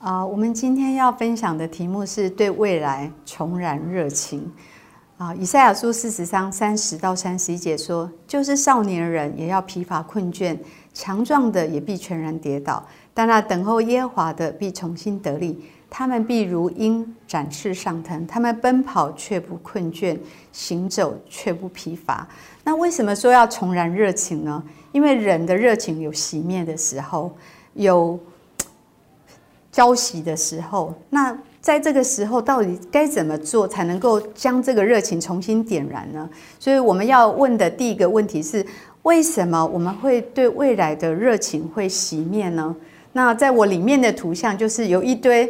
啊，我们今天要分享的题目是对未来重燃热情。啊，以赛亚书四十章三十到三十一节说，就是少年人也要疲乏困倦，强壮的也必全然跌倒，但那等候耶和华的必重新得力。他们必如鹰展翅上腾，他们奔跑却不困倦，行走却不疲乏。那为什么说要重燃热情呢？因为人的热情有熄灭的时候，有。交习的时候，那在这个时候，到底该怎么做才能够将这个热情重新点燃呢？所以我们要问的第一个问题是：为什么我们会对未来的热情会熄灭呢？那在我里面的图像就是有一堆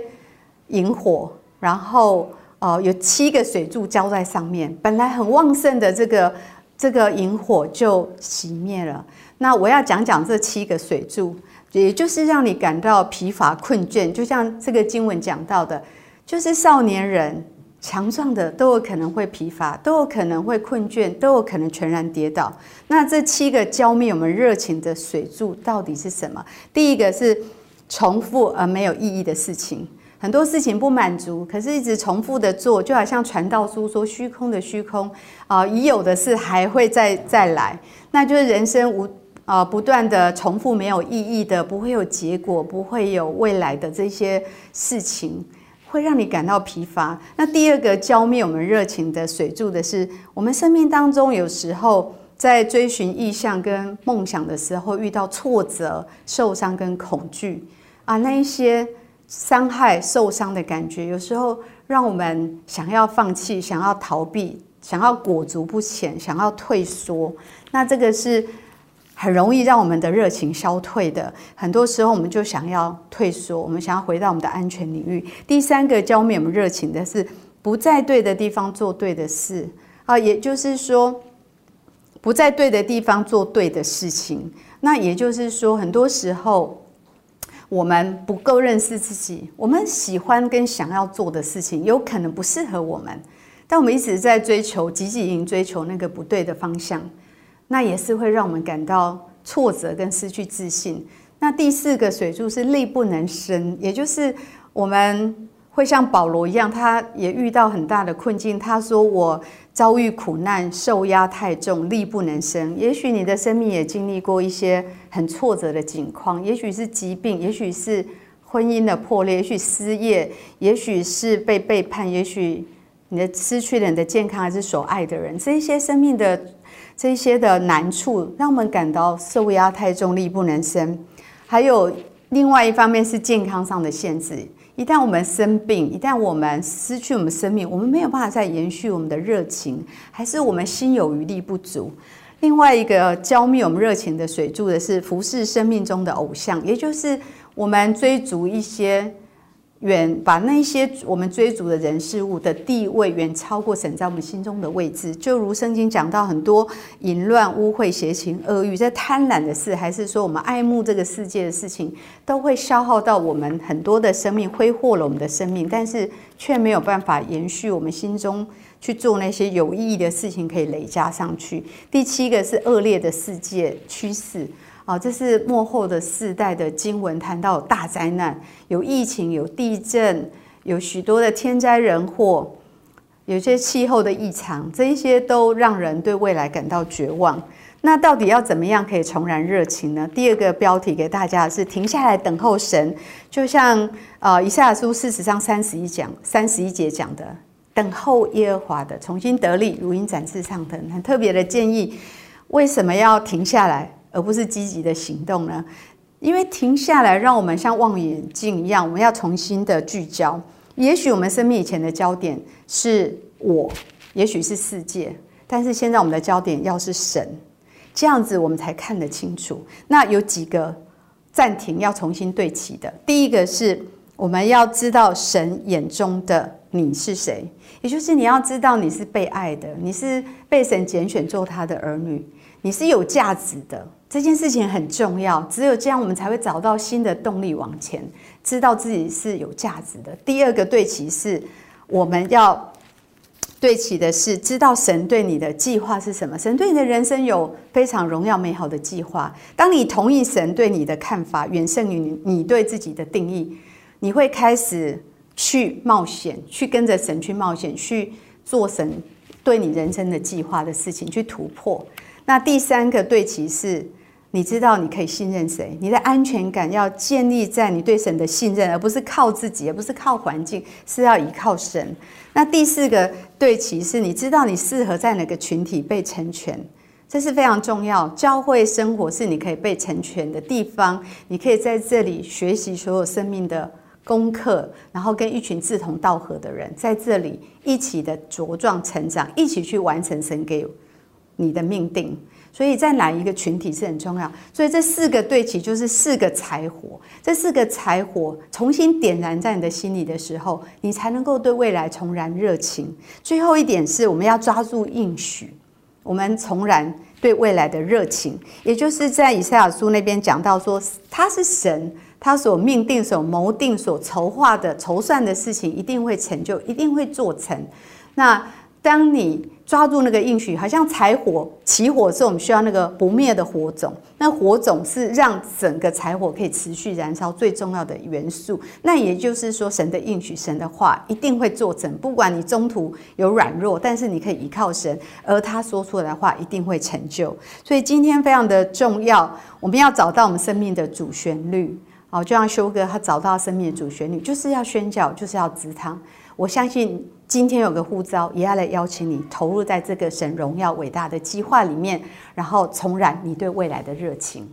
萤火，然后呃有七个水柱浇在上面，本来很旺盛的这个这个萤火就熄灭了。那我要讲讲这七个水柱。也就是让你感到疲乏困倦，就像这个经文讲到的，就是少年人强壮的都有可能会疲乏，都有可能会困倦，都有可能全然跌倒。那这七个浇灭我们热情的水柱到底是什么？第一个是重复而没有意义的事情，很多事情不满足，可是一直重复的做，就好像传道书说虚空的虚空啊，已有的事还会再再来，那就是人生无。啊，不断的重复没有意义的，不会有结果，不会有未来的这些事情，会让你感到疲乏。那第二个浇灭我们热情的水柱的是，我们生命当中有时候在追寻意向跟梦想的时候，遇到挫折、受伤跟恐惧啊，那一些伤害、受伤的感觉，有时候让我们想要放弃、想要逃避、想要裹足不前、想要退缩。那这个是。很容易让我们的热情消退的，很多时候我们就想要退缩，我们想要回到我们的安全领域。第三个浇灭我们热情的是不在对的地方做对的事啊，也就是说不在对的地方做对的事情。那也就是说，很多时候我们不够认识自己，我们喜欢跟想要做的事情有可能不适合我们，但我们一直在追求、汲汲营追求那个不对的方向。那也是会让我们感到挫折跟失去自信。那第四个水柱是力不能生，也就是我们会像保罗一样，他也遇到很大的困境。他说：“我遭遇苦难，受压太重，力不能生。”也许你的生命也经历过一些很挫折的境况，也许是疾病，也许是婚姻的破裂，也许失业，也许是被背叛，也许你的失去了你的健康，还是所爱的人，这一些生命的。这些的难处让我们感到受压太重，力不能生。还有另外一方面是健康上的限制。一旦我们生病，一旦我们失去我们生命，我们没有办法再延续我们的热情，还是我们心有余力不足。另外一个浇灭我们热情的水柱的是服侍生命中的偶像，也就是我们追逐一些。远把那些我们追逐的人事物的地位远超过神在我们心中的位置，就如圣经讲到很多淫乱、污秽、邪情、恶欲，在贪婪的事，还是说我们爱慕这个世界的事情，都会消耗到我们很多的生命，挥霍了我们的生命，但是却没有办法延续我们心中去做那些有意义的事情，可以累加上去。第七个是恶劣的世界趋势。啊，这是幕后的世代的经文谈到大灾难，有疫情，有地震，有许多的天灾人祸，有些气候的异常，这一些都让人对未来感到绝望。那到底要怎么样可以重燃热情呢？第二个标题给大家是停下来等候神，就像呃以赛亚书四十章三十一讲三十一节讲的，等候耶和华的重新得力，如鹰展翅上腾。很特别的建议，为什么要停下来？而不是积极的行动呢？因为停下来，让我们像望远镜一样，我们要重新的聚焦。也许我们生命以前的焦点是我，也许是世界，但是现在我们的焦点要是神，这样子我们才看得清楚。那有几个暂停要重新对齐的。第一个是我们要知道神眼中的你是谁，也就是你要知道你是被爱的，你是被神拣选做他的儿女。你是有价值的，这件事情很重要。只有这样，我们才会找到新的动力往前，知道自己是有价值的。第二个对齐是，我们要对齐的是，知道神对你的计划是什么。神对你的人生有非常荣耀美好的计划。当你同意神对你的看法远胜于你对自己的定义，你会开始去冒险，去跟着神去冒险，去做神对你人生的计划的事情，去突破。那第三个对齐是，你知道你可以信任谁，你的安全感要建立在你对神的信任，而不是靠自己，而不是靠环境，是要依靠神。那第四个对齐是，你知道你适合在哪个群体被成全，这是非常重要。教会生活是你可以被成全的地方，你可以在这里学习所有生命的功课，然后跟一群志同道合的人在这里一起的茁壮成长，一起去完成神给你的命定。所以在哪一个群体是很重要。所以这四个对齐就是四个柴火，这四个柴火重新点燃在你的心里的时候，你才能够对未来重燃热情。最后一点是我们要抓住应许，我们重燃对未来的热情，也就是在以赛亚书那边讲到说，他是神，他所命定、所谋定、所筹划的、筹算的事情，一定会成就，一定会做成。那当你抓住那个应许，好像柴火起火时，我们需要那个不灭的火种。那火种是让整个柴火可以持续燃烧最重要的元素。那也就是说，神的应许、神的话一定会做成。不管你中途有软弱，但是你可以依靠神，而他说出来的话一定会成就。所以今天非常的重要，我们要找到我们生命的主旋律。好，就像修哥他找到生命的主旋律，就是要宣教，就是要直汤。我相信。今天有个呼召，也要来邀请你投入在这个神荣耀伟大的计划里面，然后重燃你对未来的热情。